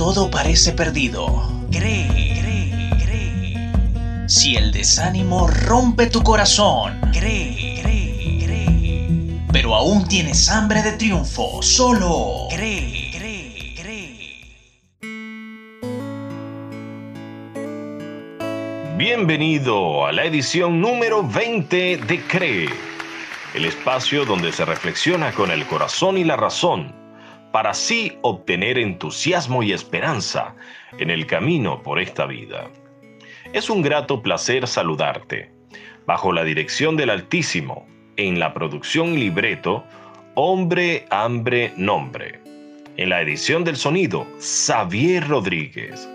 todo parece perdido, cree, cree, cree. Si el desánimo rompe tu corazón, cree, cree, cree. Pero aún tienes hambre de triunfo, solo cree. Bienvenido a la edición número 20 de Cree, el espacio donde se reflexiona con el corazón y la razón para así obtener entusiasmo y esperanza en el camino por esta vida. Es un grato placer saludarte, bajo la dirección del Altísimo, en la producción libreto Hombre, Hambre, Nombre. En la edición del sonido, Xavier Rodríguez.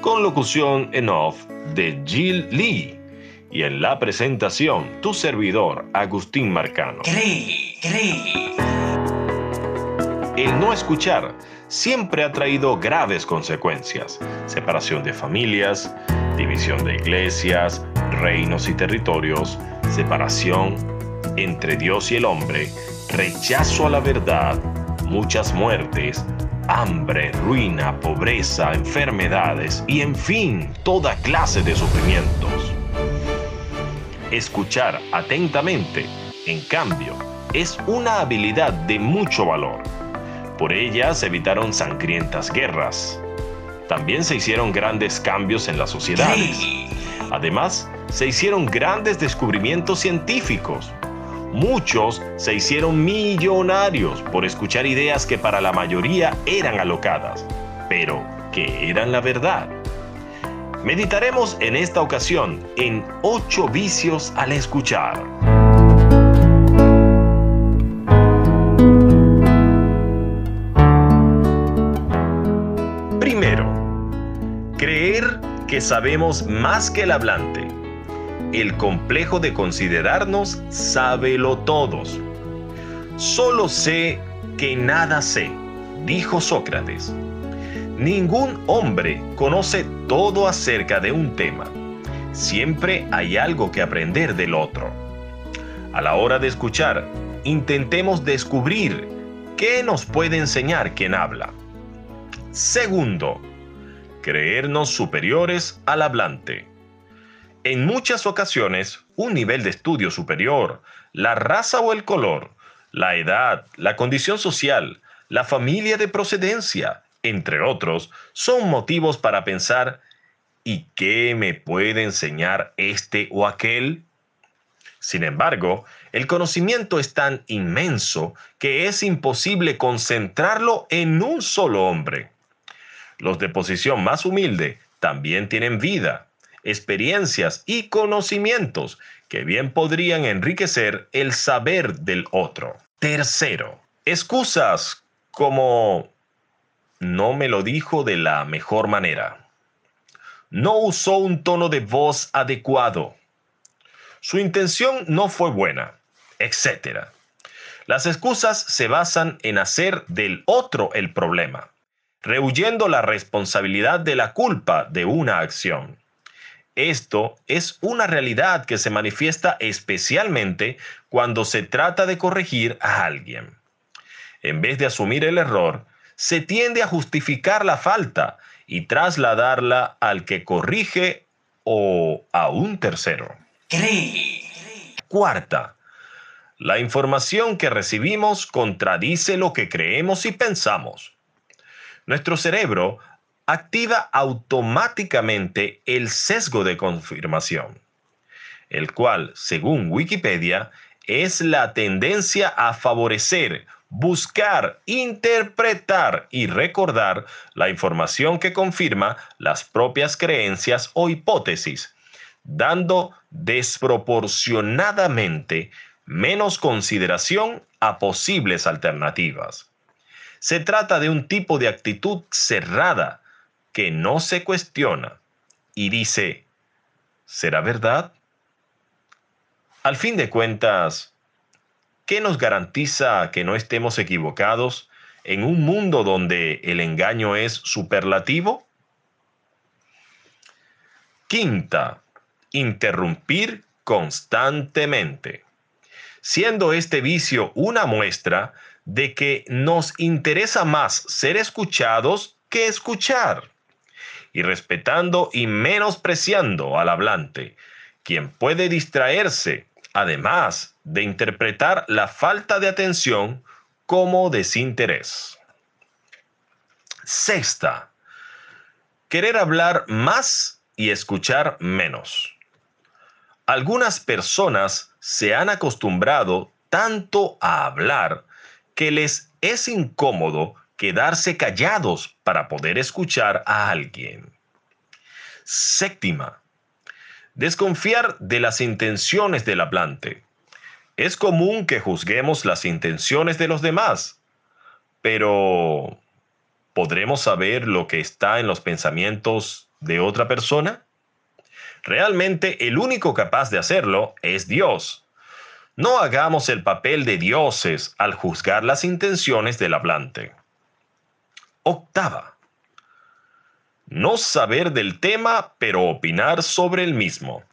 Con locución en off de Jill Lee. Y en la presentación, tu servidor, Agustín Marcano. Cree, cree. El no escuchar siempre ha traído graves consecuencias. Separación de familias, división de iglesias, reinos y territorios, separación entre Dios y el hombre, rechazo a la verdad, muchas muertes, hambre, ruina, pobreza, enfermedades y en fin, toda clase de sufrimientos. Escuchar atentamente, en cambio, es una habilidad de mucho valor. Por ella se evitaron sangrientas guerras. También se hicieron grandes cambios en las sociedades. Además, se hicieron grandes descubrimientos científicos. Muchos se hicieron millonarios por escuchar ideas que para la mayoría eran alocadas, pero que eran la verdad. Meditaremos en esta ocasión en ocho vicios al escuchar. Que sabemos más que el hablante. El complejo de considerarnos sábelo todos. Solo sé que nada sé, dijo Sócrates. Ningún hombre conoce todo acerca de un tema. Siempre hay algo que aprender del otro. A la hora de escuchar, intentemos descubrir qué nos puede enseñar quien habla. Segundo, creernos superiores al hablante. En muchas ocasiones, un nivel de estudio superior, la raza o el color, la edad, la condición social, la familia de procedencia, entre otros, son motivos para pensar ¿y qué me puede enseñar este o aquel? Sin embargo, el conocimiento es tan inmenso que es imposible concentrarlo en un solo hombre. Los de posición más humilde también tienen vida, experiencias y conocimientos que bien podrían enriquecer el saber del otro. Tercero, excusas como no me lo dijo de la mejor manera. No usó un tono de voz adecuado. Su intención no fue buena, etc. Las excusas se basan en hacer del otro el problema rehuyendo la responsabilidad de la culpa de una acción. Esto es una realidad que se manifiesta especialmente cuando se trata de corregir a alguien. En vez de asumir el error, se tiende a justificar la falta y trasladarla al que corrige o a un tercero. Cuarta, la información que recibimos contradice lo que creemos y pensamos nuestro cerebro activa automáticamente el sesgo de confirmación, el cual, según Wikipedia, es la tendencia a favorecer, buscar, interpretar y recordar la información que confirma las propias creencias o hipótesis, dando desproporcionadamente menos consideración a posibles alternativas. Se trata de un tipo de actitud cerrada que no se cuestiona y dice, ¿será verdad? Al fin de cuentas, ¿qué nos garantiza que no estemos equivocados en un mundo donde el engaño es superlativo? Quinta, interrumpir constantemente. Siendo este vicio una muestra de que nos interesa más ser escuchados que escuchar, y respetando y menospreciando al hablante, quien puede distraerse, además de interpretar la falta de atención como desinterés. Sexta, querer hablar más y escuchar menos. Algunas personas se han acostumbrado tanto a hablar que les es incómodo quedarse callados para poder escuchar a alguien. Séptima, desconfiar de las intenciones del hablante. Es común que juzguemos las intenciones de los demás, pero ¿podremos saber lo que está en los pensamientos de otra persona? Realmente el único capaz de hacerlo es Dios. No hagamos el papel de dioses al juzgar las intenciones del hablante. Octava. No saber del tema, pero opinar sobre el mismo.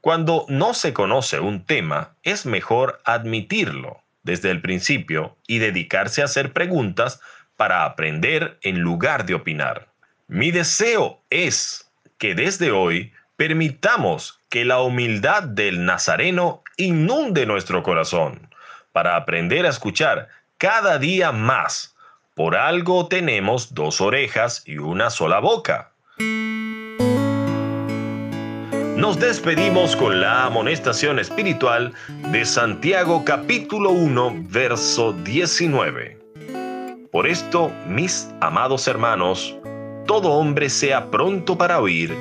Cuando no se conoce un tema, es mejor admitirlo desde el principio y dedicarse a hacer preguntas para aprender en lugar de opinar. Mi deseo es que desde hoy permitamos que la humildad del Nazareno inunde nuestro corazón para aprender a escuchar cada día más. Por algo tenemos dos orejas y una sola boca. Nos despedimos con la amonestación espiritual de Santiago capítulo 1, verso 19. Por esto, mis amados hermanos, todo hombre sea pronto para oír,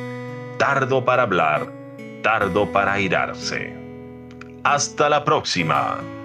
tardo para hablar, tardo para irarse. Hasta la próxima.